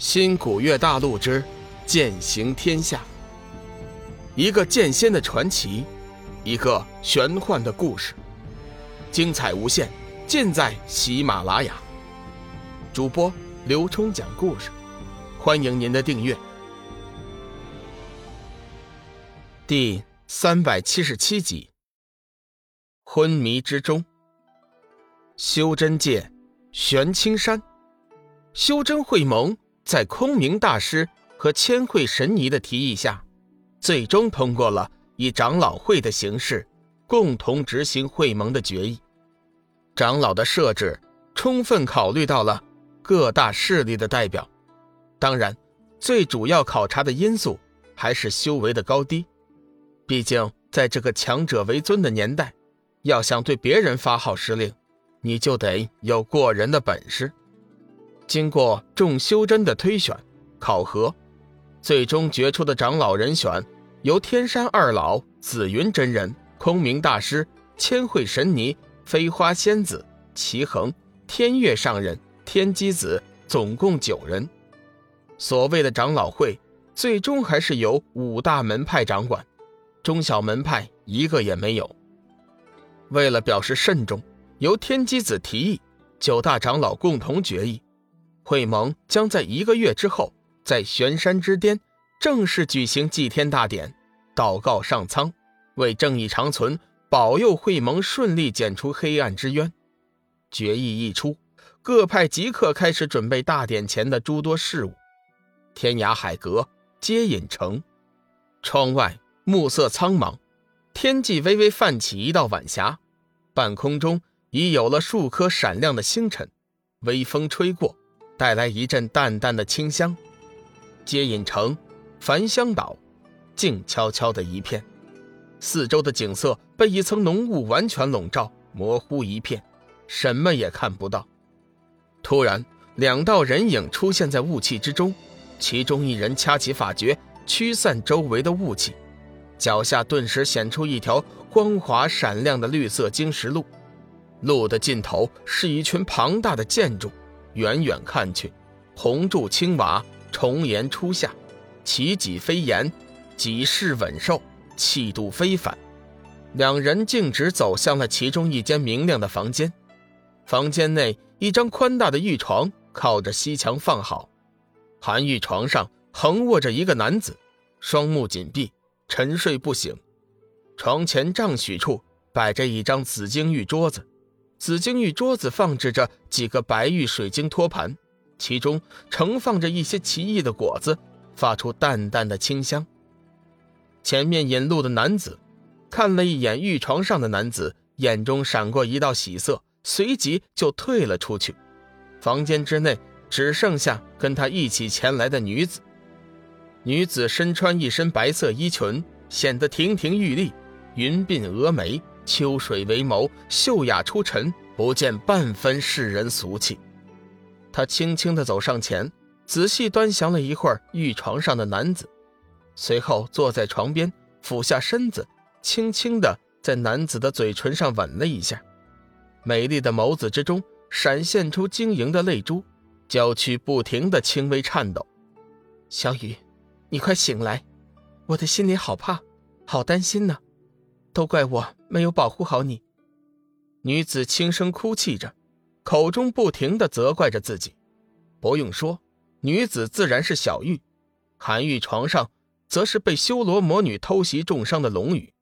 新古月大陆之剑行天下，一个剑仙的传奇，一个玄幻的故事，精彩无限，尽在喜马拉雅。主播刘冲讲故事，欢迎您的订阅。第三百七十七集，昏迷之中，修真界玄青山，修真会盟。在空明大师和千惠神尼的提议下，最终通过了以长老会的形式共同执行会盟的决议。长老的设置充分考虑到了各大势力的代表，当然，最主要考察的因素还是修为的高低。毕竟，在这个强者为尊的年代，要想对别人发号施令，你就得有过人的本事。经过众修真的推选、考核，最终决出的长老人选由天山二老、紫云真人、空明大师、千惠神尼、飞花仙子、齐恒、天月上人、天机子，总共九人。所谓的长老会，最终还是由五大门派掌管，中小门派一个也没有。为了表示慎重，由天机子提议，九大长老共同决议。会盟将在一个月之后，在玄山之巅正式举行祭天大典，祷告上苍，为正义长存，保佑会盟顺利剪除黑暗之渊。决议一出，各派即刻开始准备大典前的诸多事务。天涯海阁接引城，窗外暮色苍茫，天际微微泛起一道晚霞，半空中已有了数颗闪亮的星辰，微风吹过。带来一阵淡淡的清香，接引城、凡香岛，静悄悄的一片，四周的景色被一层浓雾完全笼罩，模糊一片，什么也看不到。突然，两道人影出现在雾气之中，其中一人掐起法诀，驱散周围的雾气，脚下顿时显出一条光滑闪亮的绿色晶石路，路的尽头是一群庞大的建筑。远远看去，红柱青瓦，重檐初夏，奇脊飞檐，脊势稳瘦，气度非凡。两人径直走向了其中一间明亮的房间。房间内，一张宽大的玉床靠着西墙放好，寒玉床上横卧着一个男子，双目紧闭，沉睡不醒。床前丈许处摆着一张紫晶玉桌子。紫晶玉桌子放置着几个白玉水晶托盘，其中盛放着一些奇异的果子，发出淡淡的清香。前面引路的男子看了一眼玉床上的男子，眼中闪过一道喜色，随即就退了出去。房间之内只剩下跟他一起前来的女子。女子身穿一身白色衣裙，显得亭亭玉立，云鬓峨眉。秋水为眸，秀雅出尘，不见半分世人俗气。他轻轻地走上前，仔细端详了一会儿玉床上的男子，随后坐在床边，俯下身子，轻轻地在男子的嘴唇上吻了一下。美丽的眸子之中闪现出晶莹的泪珠，娇躯不停地轻微颤抖。小雨，你快醒来，我的心里好怕，好担心呢。都怪我没有保护好你，女子轻声哭泣着，口中不停的责怪着自己。不用说，女子自然是小玉，韩玉床上则是被修罗魔女偷袭重伤的龙宇。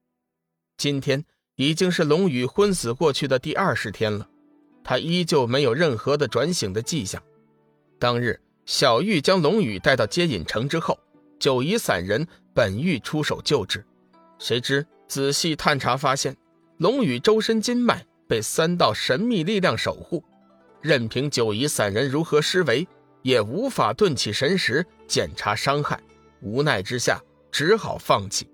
今天已经是龙宇昏死过去的第二十天了，他依旧没有任何的转醒的迹象。当日，小玉将龙宇带到接引城之后，九夷散人本欲出手救治，谁知。仔细探查发现，龙宇周身筋脉被三道神秘力量守护，任凭九夷散人如何施为，也无法顿起神识检查伤害。无奈之下，只好放弃。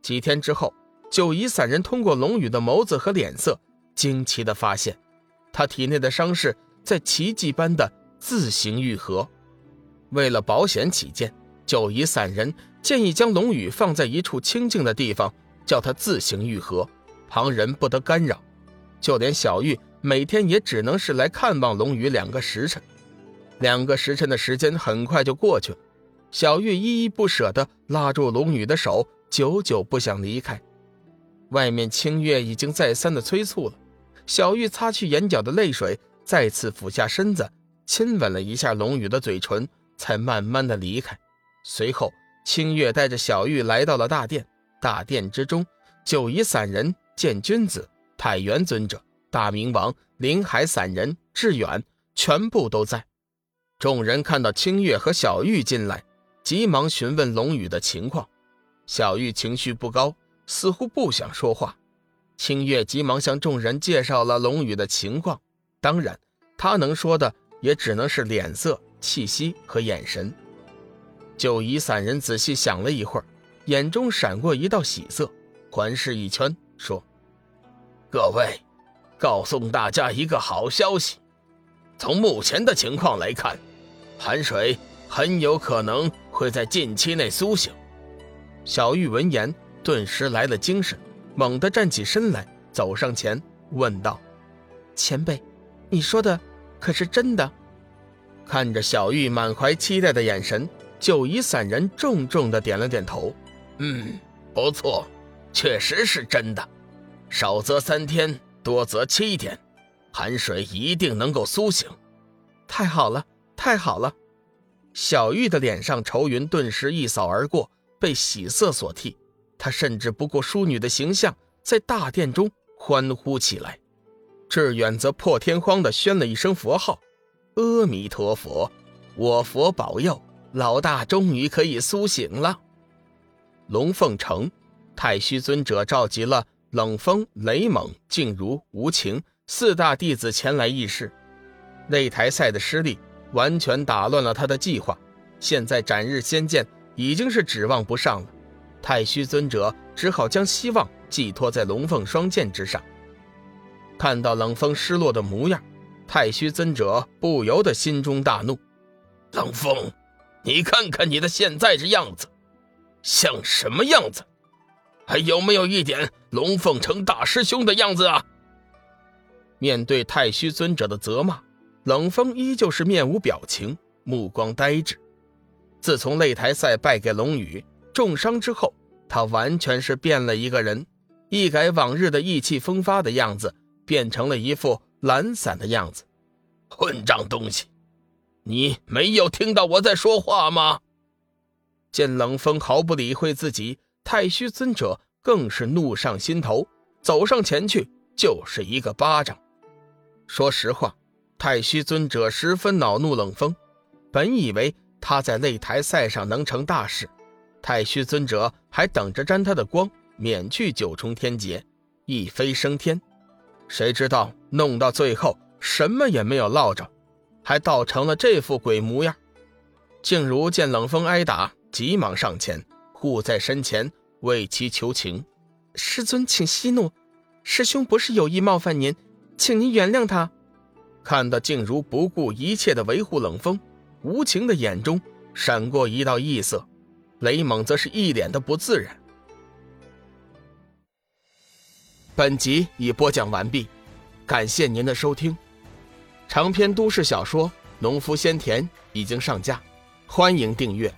几天之后，九夷散人通过龙宇的眸子和脸色，惊奇地发现，他体内的伤势在奇迹般的自行愈合。为了保险起见，九夷散人建议将龙宇放在一处清静的地方。叫他自行愈合，旁人不得干扰。就连小玉每天也只能是来看望龙宇两个时辰。两个时辰的时间很快就过去了，小玉依依不舍地拉住龙宇的手，久久不想离开。外面清月已经再三的催促了，小玉擦去眼角的泪水，再次俯下身子，亲吻了一下龙宇的嘴唇，才慢慢的离开。随后，清月带着小玉来到了大殿，大殿之中，九夷散人、见君子、太元尊者、大明王、林海散人、志远，全部都在。众人看到清月和小玉进来，急忙询问龙宇的情况。小玉情绪不高，似乎不想说话。清月急忙向众人介绍了龙宇的情况。当然，他能说的也只能是脸色、气息和眼神。九夷散人仔细想了一会儿，眼中闪过一道喜色，环视一圈，说：“各位，告诉大家一个好消息。从目前的情况来看。”寒水很有可能会在近期内苏醒。小玉闻言，顿时来了精神，猛地站起身来，走上前问道：“前辈，你说的可是真的？”看着小玉满怀期待的眼神，九夷散人重重的点了点头：“嗯，不错，确实是真的。少则三天，多则七天，寒水一定能够苏醒。太好了！”太好了，小玉的脸上愁云顿时一扫而过，被喜色所替。她甚至不顾淑女的形象，在大殿中欢呼起来。志远则破天荒地宣了一声佛号：“阿弥陀佛，我佛保佑，老大终于可以苏醒了。”龙凤城，太虚尊者召集了冷风、雷猛、静如、无情四大弟子前来议事。擂台赛的失利。完全打乱了他的计划，现在斩日仙剑已经是指望不上了。太虚尊者只好将希望寄托在龙凤双剑之上。看到冷风失落的模样，太虚尊者不由得心中大怒：“冷风，你看看你的现在这样子，像什么样子？还有没有一点龙凤城大师兄的样子啊？”面对太虚尊者的责骂。冷风依旧是面无表情，目光呆滞。自从擂台赛败给龙宇，重伤之后，他完全是变了一个人，一改往日的意气风发的样子，变成了一副懒散的样子。混账东西，你没有听到我在说话吗？见冷风毫不理会自己，太虚尊者更是怒上心头，走上前去就是一个巴掌。说实话。太虚尊者十分恼怒冷风，本以为他在擂台赛上能成大事，太虚尊者还等着沾他的光，免去九重天劫，一飞升天。谁知道弄到最后什么也没有落着，还倒成了这副鬼模样。静茹见冷风挨打，急忙上前护在身前为其求情：“师尊，请息怒，师兄不是有意冒犯您，请您原谅他。”看到静茹不顾一切的维护冷风，无情的眼中闪过一道异色，雷猛则是一脸的不自然。本集已播讲完毕，感谢您的收听。长篇都市小说《农夫先田》已经上架，欢迎订阅。